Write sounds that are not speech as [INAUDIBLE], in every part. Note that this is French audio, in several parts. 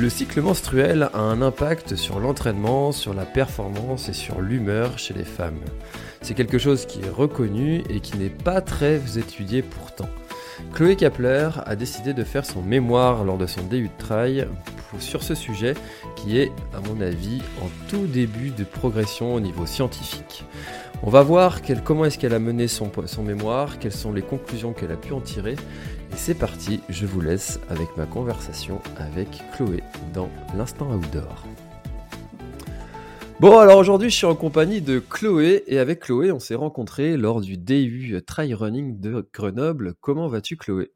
Le cycle menstruel a un impact sur l'entraînement, sur la performance et sur l'humeur chez les femmes. C'est quelque chose qui est reconnu et qui n'est pas très étudié pourtant. Chloé Kapler a décidé de faire son mémoire lors de son DU de trail sur ce sujet qui est, à mon avis, en tout début de progression au niveau scientifique. On va voir comment est-ce qu'elle a mené son mémoire, quelles sont les conclusions qu'elle a pu en tirer. Et c'est parti, je vous laisse avec ma conversation avec Chloé dans l'instant outdoor. Bon, alors aujourd'hui, je suis en compagnie de Chloé et avec Chloé, on s'est rencontrés lors du DU Trail Running de Grenoble. Comment vas-tu, Chloé?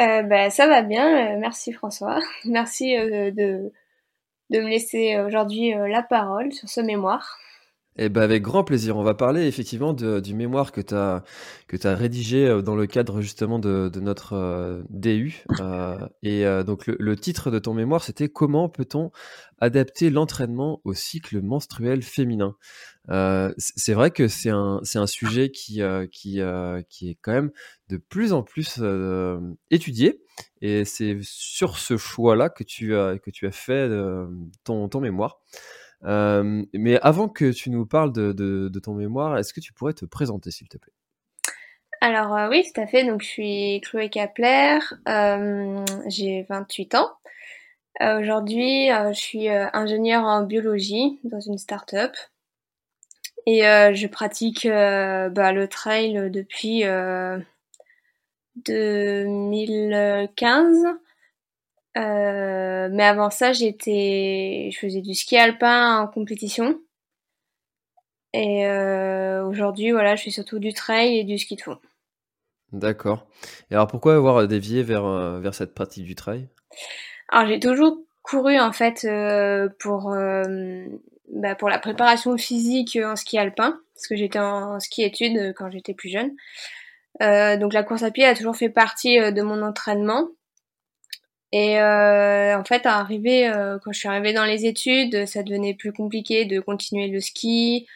Euh, bah, Ça va bien, euh, merci François. [LAUGHS] Merci euh, de, de me laisser aujourd'hui la parole sur ce mémoire. Eh ben avec grand plaisir. On va parler effectivement du mémoire que tu as, que as rédigé euh, dans le cadre justement de, de notre euh, DU. Euh, et donc le, le, titre de ton mémoire, c'était Comment peut-on adapter l'entraînement au cycle menstruel féminin? C'est vrai que c'est un, un sujet qui, qui, qui est quand même de plus en plus étudié. Et c'est sur ce choix-là que, tu as, que tu as fait ton, ton mémoire. Euh, mais avant que tu nous parles de, de, de ton mémoire, est-ce que tu pourrais te présenter, s'il te plaît? Alors euh, oui, tout à fait. Donc je suis Chloé Kapler, euh, j'ai 28 ans. Euh, aujourd'hui, euh, je suis ingénieure en biologie dans une start-up et je pratique bah, le trail depuis 2015. Euh, mais avant ça, j'étais, je faisais du ski alpin en compétition. Et euh, aujourd'hui, voilà, je fais surtout du trail et du ski de fond. D'accord. Et alors, pourquoi avoir dévié vers euh, vers cette pratique du trail? Alors, j'ai toujours couru en fait euh, pour euh, bah, pour la préparation physique en ski alpin, parce que j'étais en ski études quand j'étais plus jeune. donc, la course à pied a toujours fait partie de mon entraînement. Et euh, en fait, arrivé, euh, quand je suis arrivée dans les études, ça devenait plus compliqué de continuer le ski,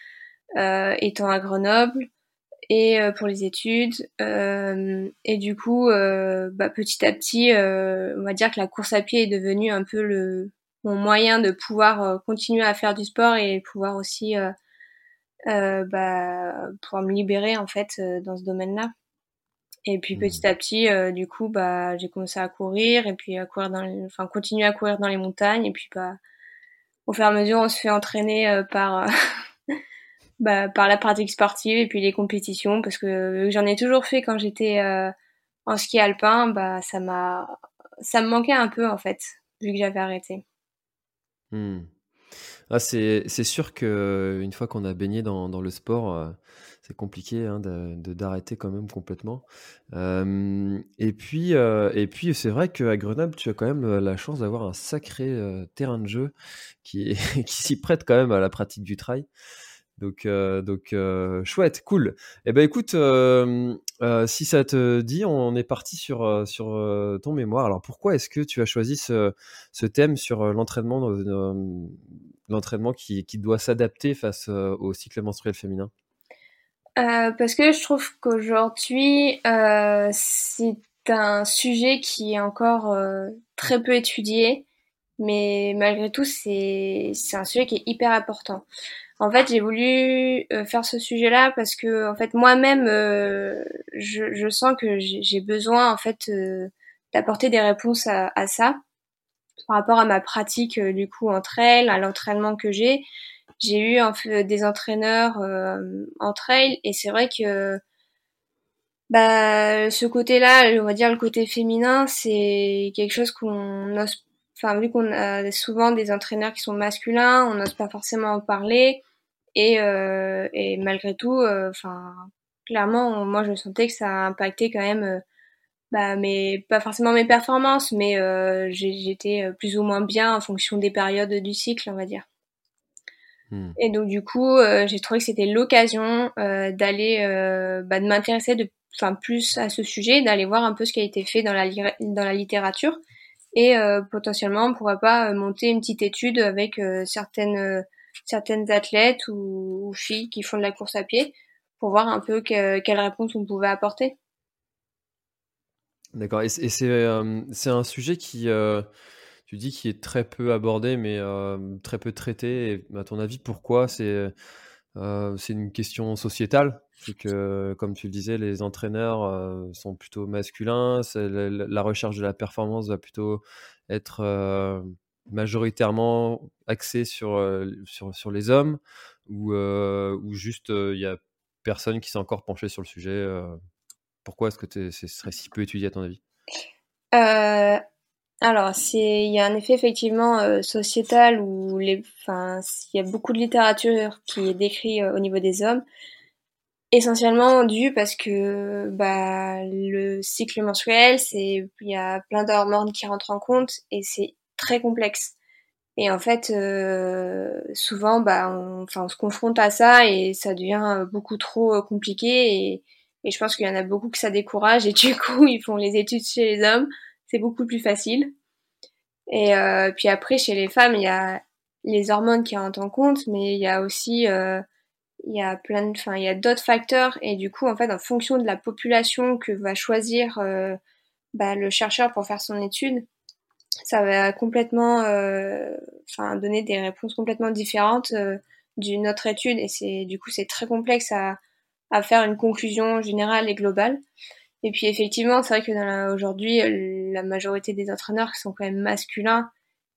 euh, étant à Grenoble, et euh, pour les études. Euh, et du coup, bah, petit à petit, on va dire que la course à pied est devenue un peu le mon moyen de pouvoir continuer à faire du sport et pouvoir aussi bah, pouvoir me libérer en fait dans ce domaine-là. Et puis mmh. petit à petit, euh, du coup, bah, j'ai commencé à courir et puis à courir dans, les... enfin, continuer à courir dans les montagnes. Et puis, bah, au fur et à mesure, on se fait entraîner euh, par, [LAUGHS] bah, par la pratique sportive et puis les compétitions, parce que j'en ai toujours fait quand j'étais euh, en ski alpin, bah, ça m'a, ça me manquait un peu en fait, vu que j'avais arrêté. Mmh. Ah, c'est, c'est sûr que une fois qu'on a baigné dans, le sport c'est compliqué hein, de, d'arrêter quand même complètement. Euh, et puis, euh, c'est vrai qu'à Grenoble, tu as quand même la chance d'avoir un sacré euh, terrain de jeu [LAUGHS] qui, s'y prête quand même à la pratique du trail. Donc, euh, chouette, cool. Eh ben écoute, si ça te dit, on est parti sur ton mémoire. Alors pourquoi est-ce que tu as choisi ce, ce thème sur l'entraînement, l'entraînement qui, qui doit s'adapter face au cycle menstruel féminin? Euh, parce que je trouve qu'aujourd'hui, euh, c'est un sujet qui est encore euh, très peu étudié, mais malgré tout, c'est un sujet qui est hyper important. En fait, j'ai voulu euh, faire ce sujet-là parce que, en fait, moi-même, euh, je, je, sens que j'ai besoin, en fait, d'apporter des réponses à, à, ça par rapport à ma pratique, du coup, entre elles, à l'entraînement que j'ai j'ai eu en fait, des entraîneurs euh, en trail et c'est vrai que Bah, ce côté-là, on va dire le côté féminin, c'est quelque chose qu'on ose. Enfin, vu qu'on a souvent des entraîneurs qui sont masculins, on n'ose pas forcément en parler. Et, euh, et malgré tout, euh, enfin, clairement, moi, je sentais que ça a impacté quand même, euh, bah, mais pas forcément mes performances, mais euh, j'étais plus ou moins bien en fonction des périodes du cycle, on va dire. Hmm. Et donc du coup, j'ai trouvé que c'était l'occasion d'aller, bah, de m'intéresser de enfin plus à ce sujet, d'aller voir un peu ce qui a été fait dans la, dans la littérature et euh, potentiellement on pourrait pas euh, monter une petite étude avec euh, certaines certaines athlètes ou, filles qui font de la course à pied pour voir un peu que, quelle réponse on pouvait apporter. D'accord. Et c'est c'est un sujet qui tu dis qui est très peu abordé mais très peu traité. Et à ton avis pourquoi c'est une question sociétale? C'est que, comme tu le disais, les entraîneurs euh, sont plutôt masculins. La, la, recherche de la performance va plutôt être euh, majoritairement axée sur, euh, sur, sur, les hommes, ou, ou juste il y a personne qui s'est encore penché sur le sujet. Pourquoi est-ce que ce serait si peu étudié à ton avis? Alors, il y a un effet effectivement sociétal où il y a beaucoup de littérature qui est décrit au niveau des hommes, Essentiellement dû parce que bah, le cycle menstruel, il y a plein d'hormones qui rentrent en compte et c'est très complexe. Et en fait, euh, souvent, bah, on, on se confronte à ça et ça devient beaucoup trop euh, compliqué. Et, et je pense qu'il y en a beaucoup que ça décourage et du [LAUGHS] coup, ils font les études chez les hommes. C'est beaucoup plus facile. Et euh, puis après, chez les femmes, il y a les hormones qui rentrent en compte, mais il y a aussi euh, il y a plein de, enfin, il y a d'autres facteurs et du coup, en fait, en fonction de la population que va choisir euh, bah, le chercheur pour faire son étude, ça va complètement, euh, enfin, donner des réponses complètement différentes euh, d'une autre étude et c'est, du coup, c'est très complexe à, à faire une conclusion générale et globale. Et puis effectivement, c'est vrai que aujourd'hui, la majorité des entraîneurs sont quand même masculins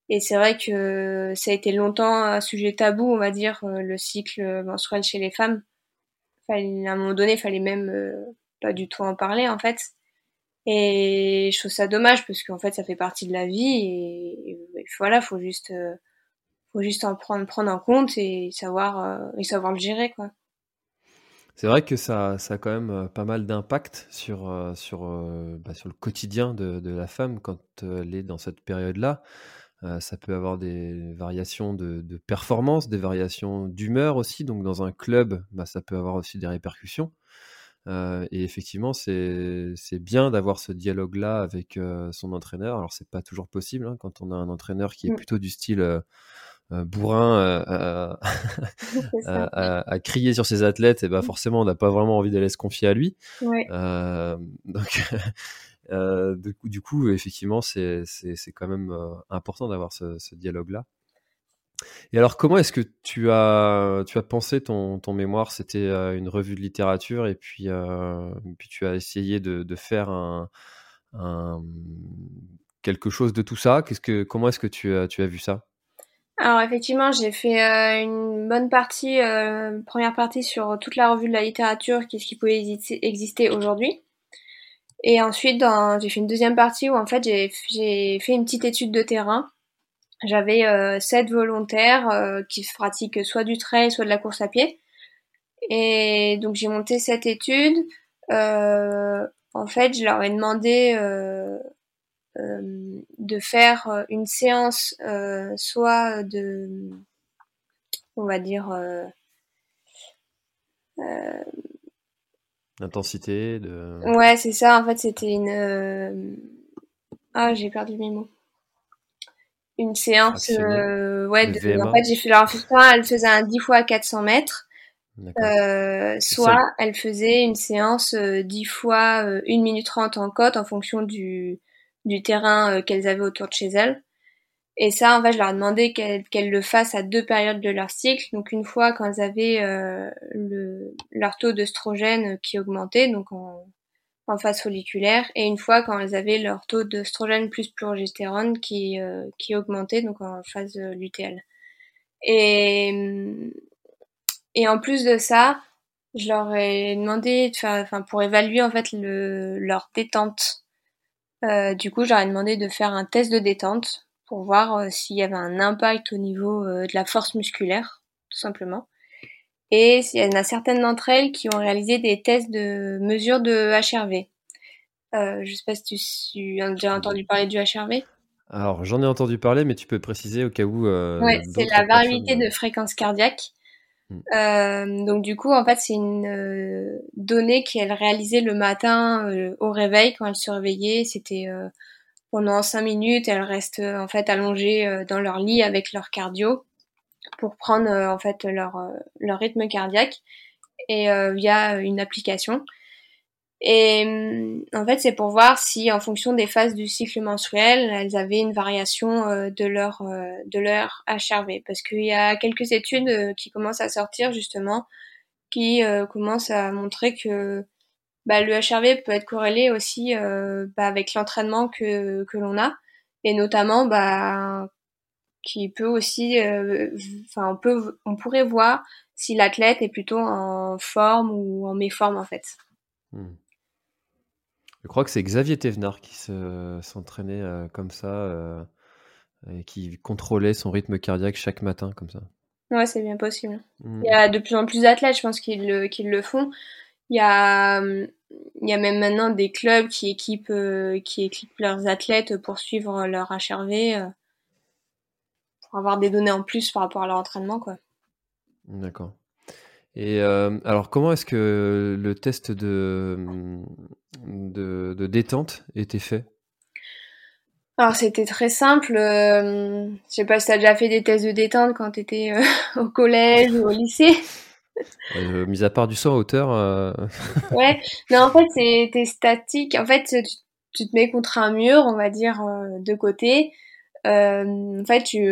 et c'est vrai que ça a été longtemps un sujet tabou, on va dire, euh, le cycle menstruel chez les femmes. À un moment donné, il fallait même euh, pas du tout en parler, en fait. Et je trouve ça dommage parce qu'en fait, ça fait partie de la vie et, voilà, faut juste, euh, faut juste en prendre, prendre en compte et savoir, et savoir le gérer, quoi. C'est vrai que ça, ça a quand même pas mal d'impact sur, sur, bah, sur le quotidien de, de, la femme quand elle est dans cette période-là. Euh, ça peut avoir des variations de, performance, des variations d'humeur aussi. Donc dans un club, bah, ça peut avoir aussi des répercussions. Euh, et effectivement, c'est bien d'avoir ce dialogue-là avec euh, son entraîneur. Alors c'est pas toujours possible hein, quand on a un entraîneur qui est mmh. plutôt du style bourrin [LAUGHS] à, crier sur ses athlètes. Et bah mmh. forcément, on n'a pas vraiment envie d'aller se confier à lui. [LAUGHS] donc euh, du, coup, effectivement, c'est quand même euh, important d'avoir ce, dialogue-là. Et alors, comment est-ce que tu as, tu as pensé ton, ton mémoire? C'était euh, une revue de littérature et puis, puis tu as essayé de, faire un, quelque chose de tout ça? Qu'est-ce que, comment est-ce que tu as, tu as vu ça? Alors effectivement, j'ai fait une bonne partie, première partie sur toute la revue de la littérature, qu'est-ce qui pouvait exister aujourd'hui. Et ensuite, j'ai fait une deuxième partie où en fait j'ai fait une petite étude de terrain. J'avais euh, sept volontaires euh, qui pratiquent soit du trail, soit de la course à pied. Et donc j'ai monté cette étude. Euh, en fait, je leur ai demandé euh, euh, de faire une séance soit de, on va dire, Intensité de... Ouais, c'est ça. En fait, c'était une. Euh, ah, j'ai perdu mes mots. Une séance. Euh, ouais, de... en fait, j'ai fait leur elle faisait un 10 fois 400 mètres. Euh, soit elle faisait une séance 10 fois 1 minute 30 en côte en fonction du, du terrain qu'elles avaient autour de chez elles. Et ça, en fait, je leur ai demandé qu'elles le fassent à deux périodes de leur cycle. Donc une fois quand elles avaient euh, le, leur taux d'œstrogène qui augmentait, donc en, en, phase folliculaire, et une fois quand elles avaient leur taux d'œstrogène plus progestérone qui, euh, qui augmentait, donc en phase lutéale. Et, et en plus de ça, je leur ai demandé enfin, pour évaluer en fait le, leur détente. Euh, du coup, j'aurais demandé de faire un test de détente pour voir euh, s'il y avait un impact au niveau euh, de la force musculaire, tout simplement. Et il y en a certaines d'entre elles qui ont réalisé des tests de mesure de HRV. Euh, je sais pas si tu, as déjà entendu parler du HRV. Alors, j'en ai entendu parler, mais tu peux préciser au cas où. ouais, c'est la variabilité de fréquence cardiaque. Mm. Euh, donc du coup, en fait, c'est une euh, donnée qu'elle réalisait le matin euh, au réveil quand elle se réveillait. C'était pendant cinq minutes, elles restent en fait allongées dans leur lit avec leur cardio pour prendre en fait leur leur rythme cardiaque et via une application. Et mm, en fait, c'est pour voir si, en fonction des phases du cycle menstruel, elles avaient une variation euh, de leur euh, de leur HRV. Parce qu'il y a quelques études euh, qui commencent à sortir justement, qui commencent à montrer que bah, le HRV peut être corrélé aussi bah, avec l'entraînement que que l'on a, et notamment bah qui peut aussi, enfin on peut on pourrait voir si l'athlète est plutôt en forme ou en méforme en fait. Hmm. Je crois que c'est Xavier Thévenard qui s'entraînait euh, comme ça euh, et qui contrôlait son rythme cardiaque chaque matin comme ça. Ouais, c'est bien possible. Mmh. Il y a de plus en plus d'athlètes, je pense, qui le, le font. Il y a, il y a même maintenant des clubs qui équipent, euh, qui équipent leurs athlètes pour suivre leur HRV, pour avoir des données en plus par rapport à leur entraînement, quoi. D'accord. Et euh, alors, comment est-ce que le test de, de, de détente était fait? Alors, c'était très simple. Euh, je sais pas si tu as déjà fait des tests de détente quand tu étais euh, [LAUGHS] au collège ou au lycée. Euh, mis à part du saut à hauteur. [LAUGHS] ouais, mais en fait, c'était statique. En fait, tu, tu, te mets contre un mur, on va dire, de côté. En fait, tu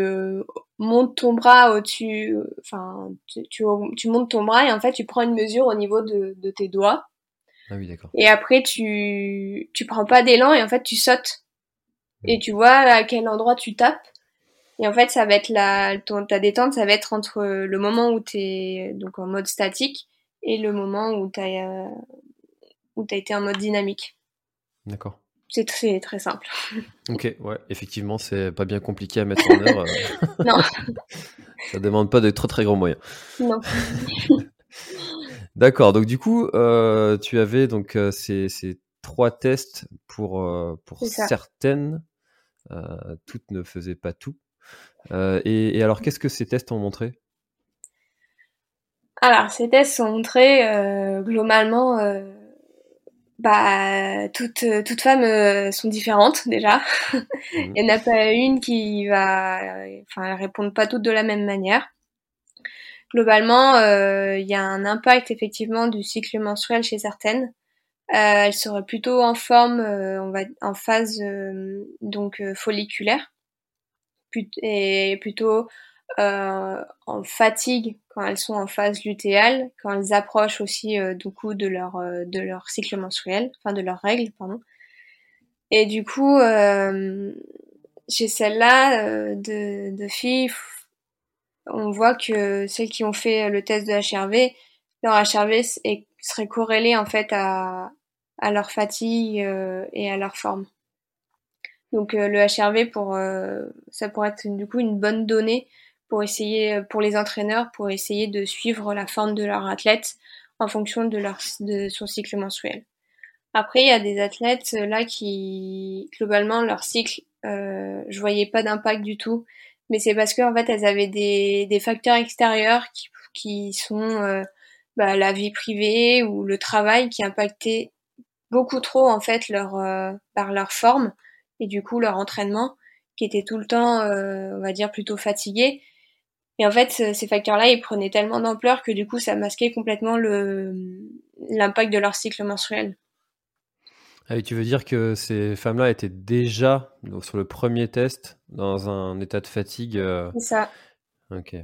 montes ton bras au-dessus, enfin, tu, tu, montes ton bras et en fait, tu prends une mesure au niveau de, de tes doigts. Ah oui, d'accord. Et après, tu, tu prends pas d'élan et en fait, tu sautes. Et tu vois à quel endroit tu tapes. Et en fait, ça va être la, ton, ta détente, ça va être entre le moment où tu es donc en mode statique et le moment où tu as, euh, où as été en mode dynamique. D'accord. C'est très, très simple. Ok, ouais, effectivement, c'est pas bien compliqué à mettre en [LAUGHS] œuvre. non. Ça demande pas de très très grands moyens. Non. [LAUGHS] D'accord, donc du coup, euh, tu avais donc euh, ces, ces, trois tests pour, euh, pour certaines. toutes ne faisaient pas tout. Et, et, alors, qu'est-ce que ces tests ont montré? Alors, ces tests ont montré globalement bah toutes toutes femmes euh, sont différentes déjà. Mhm. [LAUGHS] Il n'y en a pas une qui va, enfin, elles répondent pas toutes de la même manière. Globalement, euh, il y a un impact effectivement du cycle menstruel chez certaines. Euh, elles seraient plutôt en forme, on va en phase donc folliculaire, et plutôt euh, en fatigue quand elles sont en phase lutéale, quand elles approchent aussi euh, du coup de leur euh, de leur cycle menstruel, enfin de leurs règles, pardon. Et du coup, euh, chez celles-là de, de filles, on voit que celles qui ont fait le test de HRV, leur HRV serait corrélé en fait à, à leur fatigue et à leur forme. Donc le HRV pour ça pourrait être du coup une bonne donnée pour essayer, euh, pour les entraîneurs, pour essayer de suivre la forme de leur athlète en fonction de leur, de son cycle mensuel. Après, il y a des athlètes euh, là qui, globalement, leur cycle, euh, je voyais pas d'impact du tout, mais c'est parce qu'en fait, elles avaient des, des facteurs extérieurs qui, qui sont euh, bah, la vie privée ou le travail qui impactaient beaucoup trop en fait leur par leur forme et du coup leur entraînement qui était tout le temps, on va dire, plutôt fatigué et en fait, ces facteurs-là, ils prenaient tellement d'ampleur que du coup, ça masquait complètement l'impact de leur cycle menstruel. Ah et tu veux dire que ces femmes-là étaient déjà, sur le premier test, dans un état de fatigue euh, C'est ça. Ok.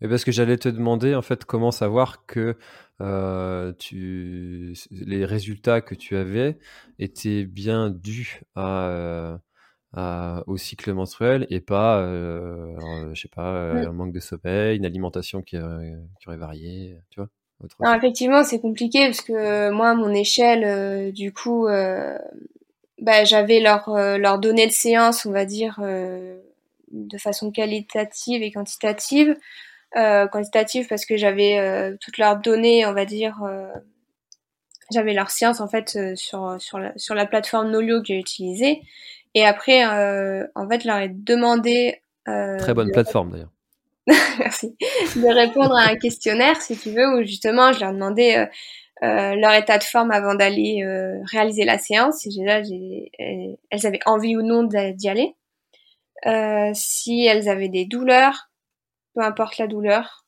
Mais parce que j'allais te demander, en fait, comment savoir que euh, tu... les résultats que tu avais étaient bien dus à, euh, au cycle menstruel et pas, euh, je sais pas, mmh. un manque de sommeil, une alimentation qui, qui aurait varié, tu vois non, effectivement, c'est compliqué parce que moi, à mon échelle, du coup, bah, j'avais leur, leur données de séance, on va dire, de façon qualitative et quantitative. quantitative parce que j'avais toutes leurs données, on va dire, j'avais leur science en fait euh, sur sur la, sur la plateforme Nolio que j'ai utilisée et après euh, en fait je leur ai demandé euh, très bonne plateforme d'ailleurs. [LAUGHS] Merci. De répondre à un questionnaire si tu veux où justement je leur demandais euh, leur état de forme avant d'aller réaliser la séance. Si déjà j'ai elles avaient envie ou non d'y aller. Si elles avaient des douleurs peu importe la douleur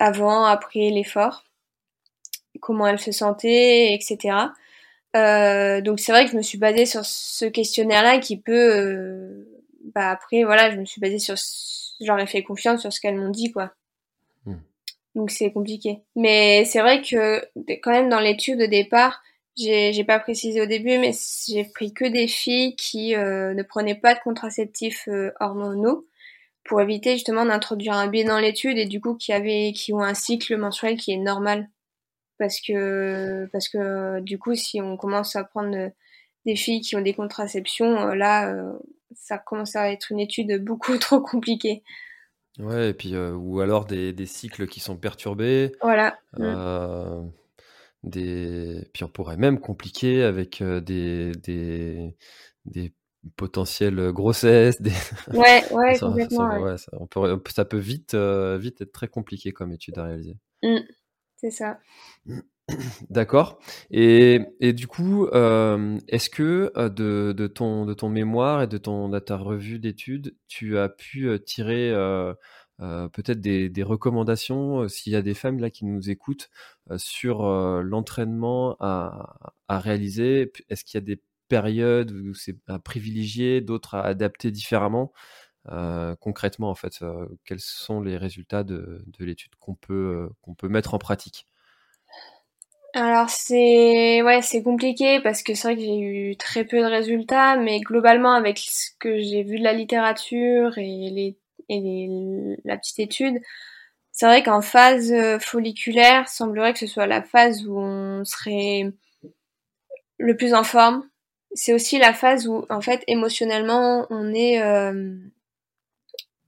avant après l'effort comment elle se sentait, etc. Euh, donc c'est vrai que je me suis basée sur ce questionnaire-là qui peut, euh, bah après voilà, je me suis basée sur, j'aurais fait confiance sur ce qu'elles m'ont dit quoi. Hmm. Donc c'est compliqué. Mais c'est vrai que quand même dans l'étude de départ, j'ai, pas précisé au début, mais j'ai pris que des filles qui euh, ne prenaient pas de contraceptifs hormonaux pour éviter justement d'introduire un biais dans l'étude et du coup qui avaient, qui ont un cycle menstruel qui est normal parce que parce que du coup si on commence à prendre des filles qui ont des contraceptions euh, là euh, ça commence à être une étude beaucoup [LAUGHS] trop compliquée ouais et puis euh, ou alors des, des, cycles qui sont perturbés voilà des puis on pourrait même compliquer avec des, des des potentielles grossesses des [LAUGHS] ouais ouais complètement ouais. ça, on peut, ça peut vite vite être très compliqué comme étude à réaliser mm. C'est ça. D'accord. Et, du coup, euh, est-ce que euh, de, ton, mémoire et de, ton, ta revue d'études, tu as pu euh, tirer peut-être des, recommandations s'il y a des femmes là qui nous écoutent sur l'entraînement à, à, réaliser? Est-ce qu'il y a des périodes où c'est à privilégier, d'autres à adapter différemment? Concrètement, en fait, euh, quels sont les résultats de, de l'étude qu'on peut, euh, qu'on peut mettre en pratique? Alors c'est ouais c'est compliqué parce que c'est vrai que j'ai eu très peu de résultats, mais globalement avec ce que j'ai vu de la littérature et les et les, la petite étude, c'est vrai qu'en phase folliculaire, semblerait que ce soit la phase où on serait le plus en forme. C'est aussi la phase où en fait émotionnellement on est euh,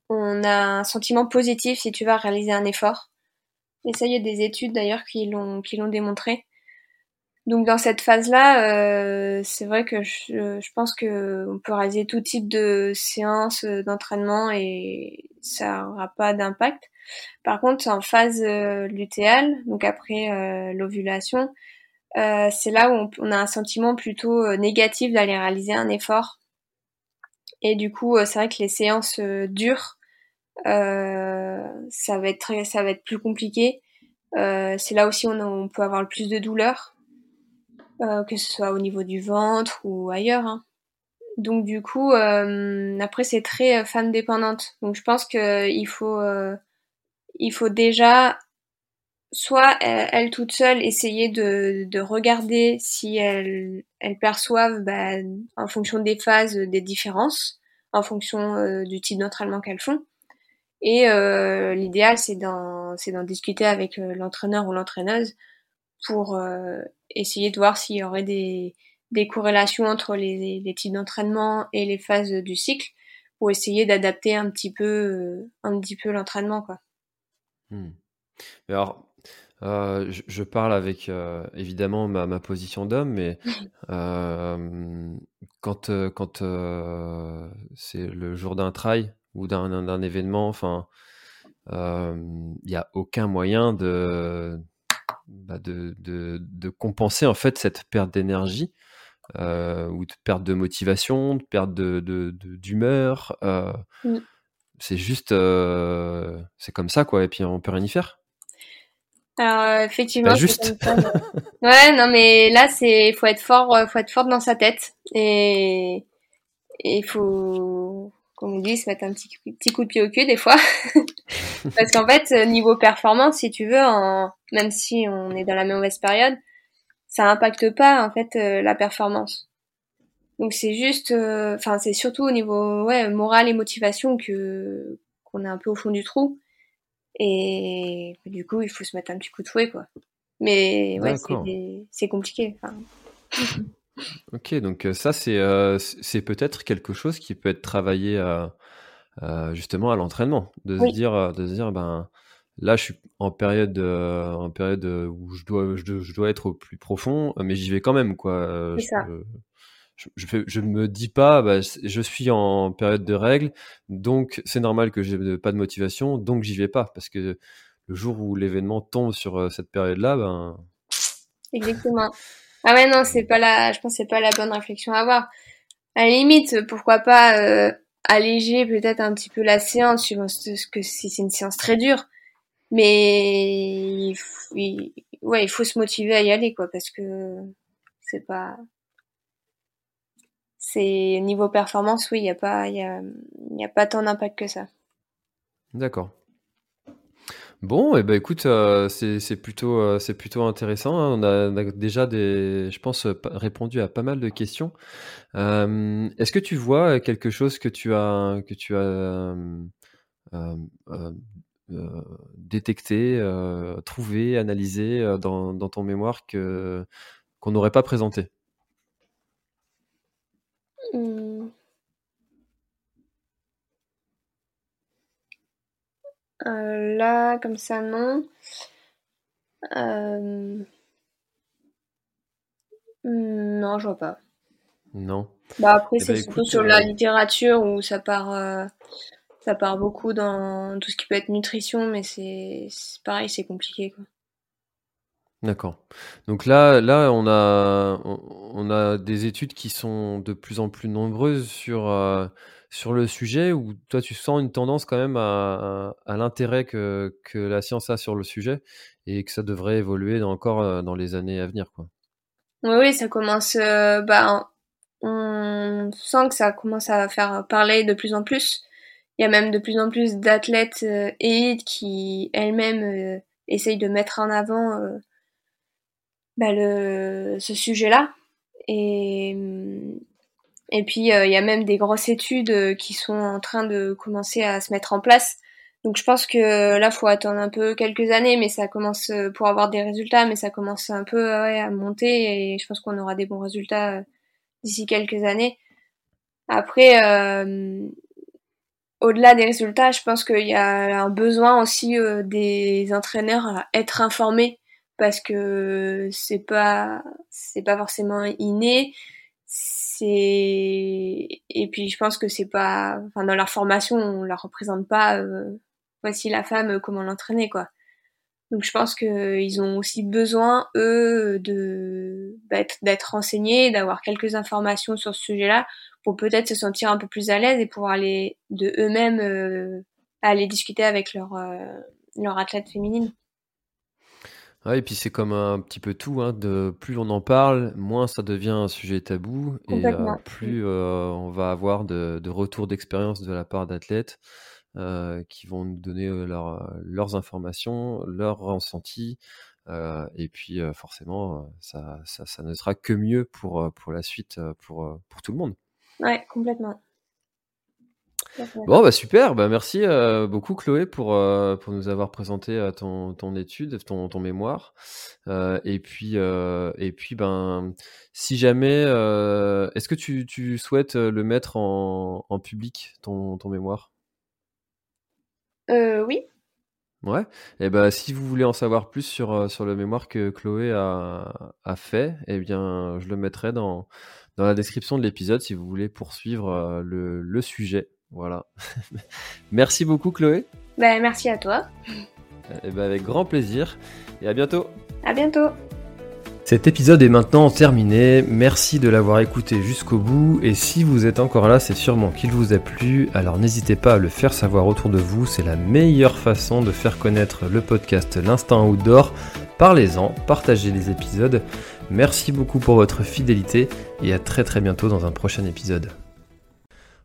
on a un sentiment positif si tu vas réaliser un effort. Et ça, il y a des études d'ailleurs qui l'ont qui l'ont démontré. Donc dans cette phase-là, euh, c'est vrai que je, je pense que on peut réaliser tout type de séances euh, d'entraînement et ça n'aura pas d'impact. Par contre, en phase euh, donc après euh, l'ovulation, c'est là où on, a un sentiment plutôt négatif d'aller réaliser un effort. Et du coup, c'est vrai que les séances durent euh, ça va être très, ça va être plus compliqué. Euh, c'est là aussi où on, peut avoir le plus de douleur, euh, que ce soit au niveau du ventre ou ailleurs. Hein. Donc du coup, après c'est très femme dépendante. Donc je pense que il faut, il faut déjà soit elle, toute seule essayer de, de regarder si elle, elle perçoivent bah, en fonction des phases des différences, en fonction du type d'entraînement qu'elles font. Et euh, l'idéal, c'est d'en, d'en discuter avec euh, l'entraîneur ou l'entraîneuse pour euh, essayer de voir s'il y aurait des, des corrélations entre les, les types d'entraînement et les phases du cycle pour essayer d'adapter un petit peu, un petit peu l'entraînement, quoi. Hmm. alors, euh, je, je, parle avec euh, évidemment ma, ma, position d'homme, mais [LAUGHS] euh, quand, quand c'est le jour d'un trail, ou d'un événement. Enfin, il n'y a aucun moyen de, bah de, de, de, compenser en fait cette perte d'énergie euh, ou de perte de motivation, de perte de d'humeur. Euh, mmh. C'est juste, euh, c'est comme ça quoi. Et puis on peut rien y faire. Alors effectivement, bah, juste. ouais, non mais là c'est, faut être fort, faut être fort dans sa tête et il faut comme on dit, se mettre un petit, petit coup de pied au cul des fois. [LAUGHS] Parce qu'en fait, euh, niveau performance, si tu veux, en, même si on est dans la mauvaise période, ça impacte pas en fait euh, la performance. Donc c'est juste, euh, enfin c'est surtout au niveau ouais moral et motivation que qu'on est un peu au fond du trou. Et du coup, il faut se mettre un petit coup de fouet, quoi. Mais ouais, c'est compliqué. [LAUGHS] ok, donc ça, c'est c'est peut-être quelque chose qui peut être travaillé justement à l'entraînement, de se dire, de se dire, ben là, je suis en période, en période où je dois, je, dois être au plus profond, mais j'y vais quand même, quoi. C'est ça je, ne me dis pas, bah, je suis en période de règles, donc c'est normal que j'ai pas de motivation, donc j'y vais pas, parce que le jour où l'événement tombe sur euh, cette période-là, ben. Exactement. Ah ouais, non, c'est pas la, je pense c'est pas la bonne réflexion à avoir. À la limite, pourquoi pas euh, alléger peut-être un petit peu la séance, suivant que c'est une séance très dure, mais ouais, il faut se motiver à y aller, quoi, parce que c'est pas, c'est niveau performance, oui, il a pas, il y a, pas tant d'impact que ça. D'accord. Bon, et eh ben écoute, euh, c'est plutôt, euh, c'est plutôt intéressant. Hein. On, a, déjà je pense, répondu à pas mal de questions. Euh, est-ce que tu vois quelque chose que tu as, que tu as détecté, trouvé, analysé dans, dans, ton mémoire que qu'on n'aurait pas présenté? Hmm. Euh, là, comme ça, non. Euh, non, je vois pas. Non. Bah après, eh c'est ben, surtout sur la euh, littérature où ça part, ça part beaucoup dans tout ce qui peut être nutrition, mais c'est pareil, c'est compliqué, quoi. D'accord. Donc là, là, on a, on a des études qui sont de plus en plus nombreuses sur, euh, sur le sujet, où toi, tu sens une tendance quand même à, l'intérêt que, que la science a sur le sujet et que ça devrait évoluer encore euh, dans les années à venir, quoi? Oui, oui, ça commence. Euh, bah, on sent que ça commence à faire parler de plus en plus. Il y a même de plus en plus d'athlètes élites qui elles-mêmes essayent de mettre en avant bah, le, ce sujet-là. Et, et puis, euh, il y a même des grosses études euh, qui sont en train de commencer à se mettre en place. Donc, je pense que là, faut attendre un peu quelques années, mais ça commence euh, pour avoir des résultats, mais ça commence un peu ouais, à monter et je pense qu'on aura des bons résultats d'ici quelques années. Après, euh, au-delà des résultats, je pense qu'il y a un besoin aussi des entraîneurs à être informés parce que c'est pas c'est pas forcément inné c'est et puis je pense que c'est pas enfin dans leur formation on leur représente pas euh, voici la femme comment l'entraîner quoi. Donc je pense que ils ont aussi besoin eux de d'être renseignés d'avoir quelques informations sur ce sujet-là pour peut-être se sentir un peu plus à l'aise et pouvoir aller de eux-mêmes euh, aller discuter avec leur euh, leur athlète féminine et puis c'est comme un petit peu tout, hein, de plus on en parle, moins ça devient un sujet tabou et euh, plus euh, on va avoir de, retours d'expérience de la part d'athlètes euh, qui vont nous donner leurs informations, leurs ressentis. et puis forcément, ça, ça, ne sera que mieux pour, pour la suite, pour, pour tout le monde. Ouais, complètement. Bon, bah super, bah merci euh, beaucoup Chloé pour, euh, pour nous avoir présenté euh, ton, ton étude, ton, ton mémoire. et puis, et puis ben, si jamais, est-ce que tu, tu souhaites le mettre en, en public, ton, ton mémoire? Oui. Ouais, et ben si vous voulez en savoir plus sur, sur le mémoire que Chloé a, a fait, eh bien, je le mettrai dans, dans la description de l'épisode si vous voulez poursuivre le, le sujet. Voilà. [LAUGHS] merci beaucoup Chloé. Ben, merci à toi. Et ben, avec grand plaisir et à bientôt. À bientôt. Cet épisode est maintenant terminé, merci de l'avoir écouté jusqu'au bout et si vous êtes encore là c'est sûrement qu'il vous a plu, alors n'hésitez pas à le faire savoir autour de vous, c'est la meilleure façon de faire connaître le podcast L'Instinct Outdoor. Parlez-en, partagez les épisodes, merci beaucoup pour votre fidélité et à très très bientôt dans un prochain épisode.